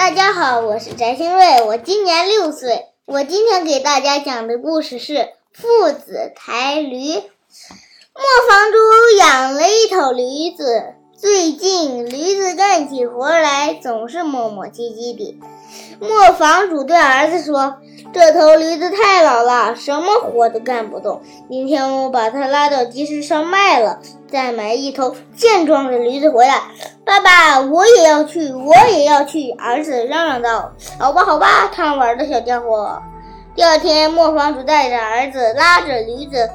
大家好，我是翟新瑞，我今年六岁。我今天给大家讲的故事是《父子抬驴》。磨坊主养了一头驴子，最近驴子干起活来总是磨磨唧唧的。磨坊主对儿子说：“这头驴子太老了，什么活都干不动。明天我把它拉到集市上卖了，再买一头健壮的驴子回来。”爸爸，我也要去，我也要去！儿子嚷嚷道：“好吧，好吧，贪玩的小家伙。”第二天，磨坊主带着儿子拉着驴子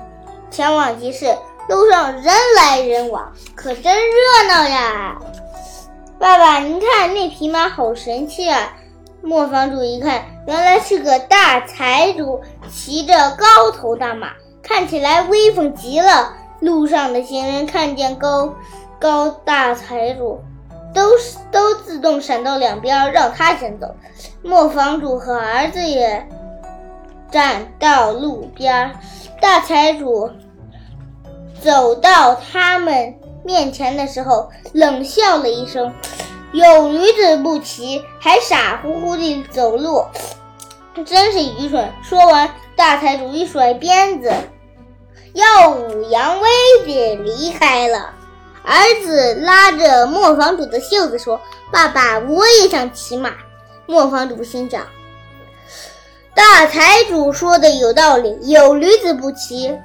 前往集市，路上人来人往，可真热闹呀！爸爸，您看那匹马好神气啊！磨坊主一看，原来是个大财主，骑着高头大马，看起来威风极了。路上的行人看见高高大财主，都是都自动闪到两边，让他先走。磨坊主和儿子也站到路边。大财主走到他们面前的时候，冷笑了一声。有驴子不骑，还傻乎乎地走路，真是愚蠢！说完，大财主一甩鞭子，耀武扬威地离开了。儿子拉着磨坊主的袖子说：“爸爸，我也想骑马。”磨坊主心想：“大财主说的有道理，有驴子不骑，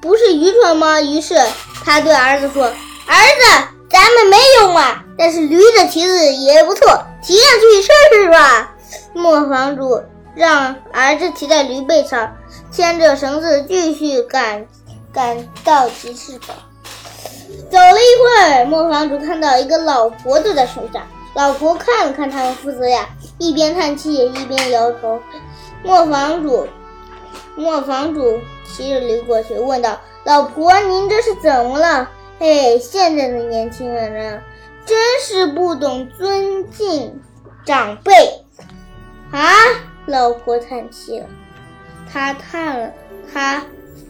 不是愚蠢吗？”于是他对儿子说：“儿子。”咱们没有马，但是驴的蹄子也不错，骑上去试试吧。磨坊主让儿子骑在驴背上，牵着绳子继续赶赶到集市口。走了一会儿，磨坊主看到一个老婆坐在树上。老婆看了看他们父子俩，一边叹气一边摇头。磨坊主磨坊主骑着驴过去，问道：“老婆，您这是怎么了？”嘿，现在的年轻人啊，真是不懂尊敬长辈啊！老婆叹气了，她叹了，她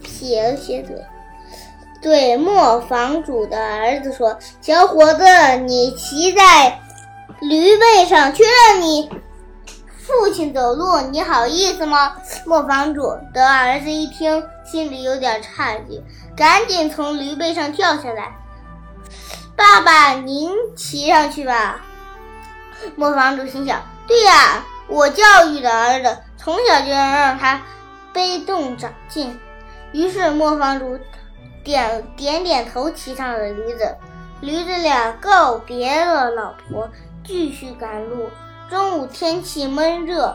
撇了撇嘴，对磨坊主的儿子说：“小伙子，你骑在驴背上，却让你父亲走路，你好意思吗？”磨坊主的儿子一听，心里有点诧异。赶紧从驴背上跳下来，爸爸，您骑上去吧。磨坊主心想：对呀，我教育的儿子，从小就要让他背动长进。于是磨坊主点点点头，骑上了驴子。驴子俩告别了老婆，继续赶路。中午天气闷热，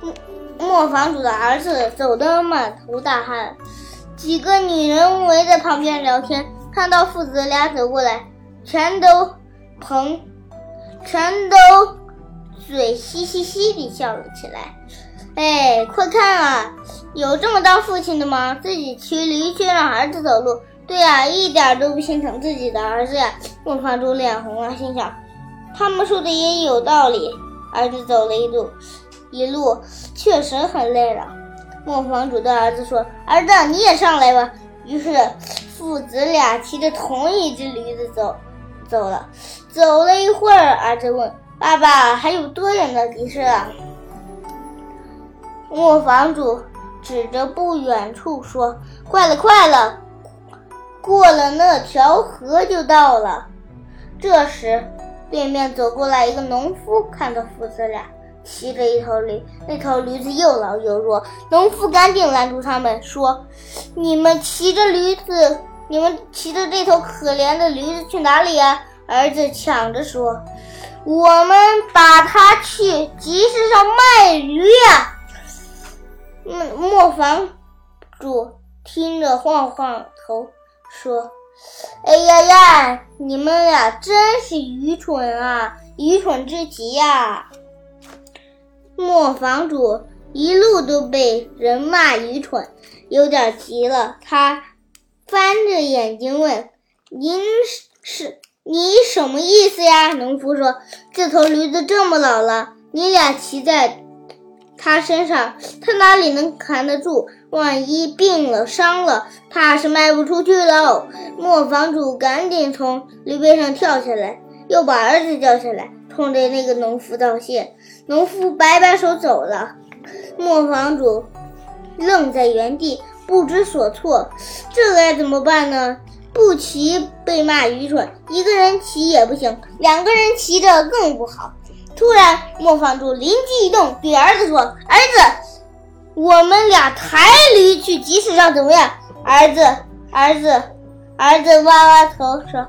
磨磨坊主的儿子走得满头大汗。几个女人围在旁边聊天，看到父子俩走过来，全都捧，全都嘴嘻嘻嘻地笑了起来。哎，快看啊，有这么当父亲的吗？自己骑驴却让儿子走路，对呀，一点都不心疼自己的儿子呀。孟房主脸红了，心想，他们说的也有道理。儿子走了一路，一路确实很累了。磨坊主的儿子说：“儿子，你也上来吧。”于是父子俩骑着同一只驴子走，走了。走了一会儿，儿子问：“爸爸，还有多远的集市啊？”磨坊主指着不远处说：“快了，快了，过了那条河就到了。”这时，对面走过来一个农夫，看到父子俩。骑着一头驴，那头驴子又老又弱。农夫赶紧拦住他们，说：“你们骑着驴子，你们骑着这头可怜的驴子去哪里呀？”儿子抢着说：“我们把它去集市上卖驴呀！”磨磨坊主听着晃晃头，说：“哎呀呀，你们俩真是愚蠢啊，愚蠢至极呀！”磨坊主一路都被人骂愚蠢，有点急了。他翻着眼睛问：“您是你什么意思呀？”农夫说：“这头驴子这么老了，你俩骑在它身上，它哪里能扛得住？万一病了、伤了，怕是卖不出去喽。”磨坊主赶紧从驴背上跳下来，又把儿子叫下来。冲着那个农夫道谢。农夫摆摆手走了。磨坊主愣在原地，不知所措。这该怎么办呢？不骑被骂愚蠢，一个人骑也不行，两个人骑着更不好。突然，磨坊主灵机一动，对儿子说：“儿子，我们俩抬驴去集市上，怎么样？”儿子，儿子，儿子歪歪头说：“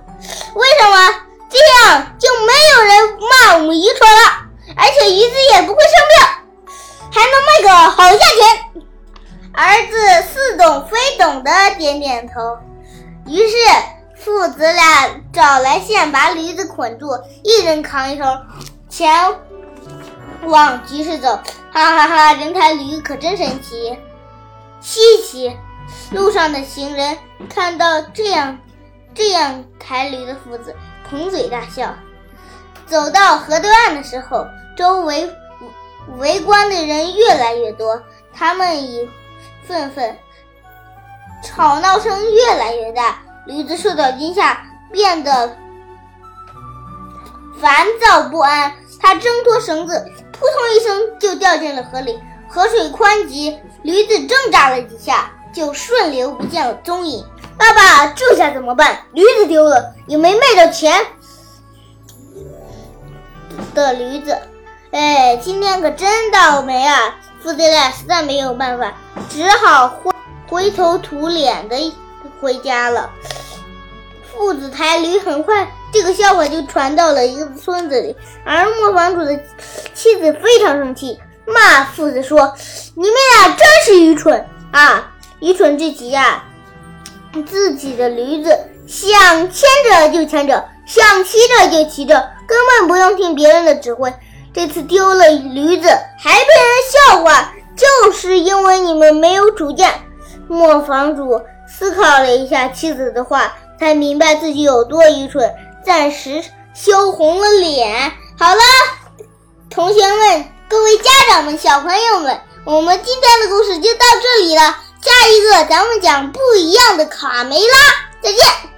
为什么？这样就没有人骂我们愚蠢了，而且驴子也不会生病，还能卖个好价钱。”儿子似懂非懂的点点头。于是父子俩找来线，把驴子捆住，一人扛一头，前往集市走。哈哈哈！人抬驴可真神奇，稀奇。路上的行人看到这样这样抬驴的父子，捧嘴大笑。走到河对岸的时候，周围围观的人越来越多，他们已愤愤。吵闹声越来越大，驴子受到惊吓，变得烦躁不安。他挣脱绳子，扑通一声就掉进了河里。河水湍急，驴子挣扎了几下，就顺流不见了踪影。爸爸，这下怎么办？驴子丢了，也没卖到钱的驴子。哎，今天可真倒霉啊！父子俩实在没有办法，只好灰灰头土脸的回家了。父子抬驴，很快这个笑话就传到了一个村子里，而磨坊主的妻子非常生气，骂父子说：“你们俩真是愚蠢啊！愚蠢至极啊！自己的驴子想牵着就牵着，想骑着就骑着，根本不用听别人的指挥。这次丢了驴子还被人笑话，就是因为你们没有主见。”磨坊主思考了一下妻子的话，才明白自己有多愚蠢，暂时羞红了脸。好了，同学们、各位家长们、小朋友们，我们今天的故事就到这里了。下一个咱们讲不一样的卡梅拉，再见。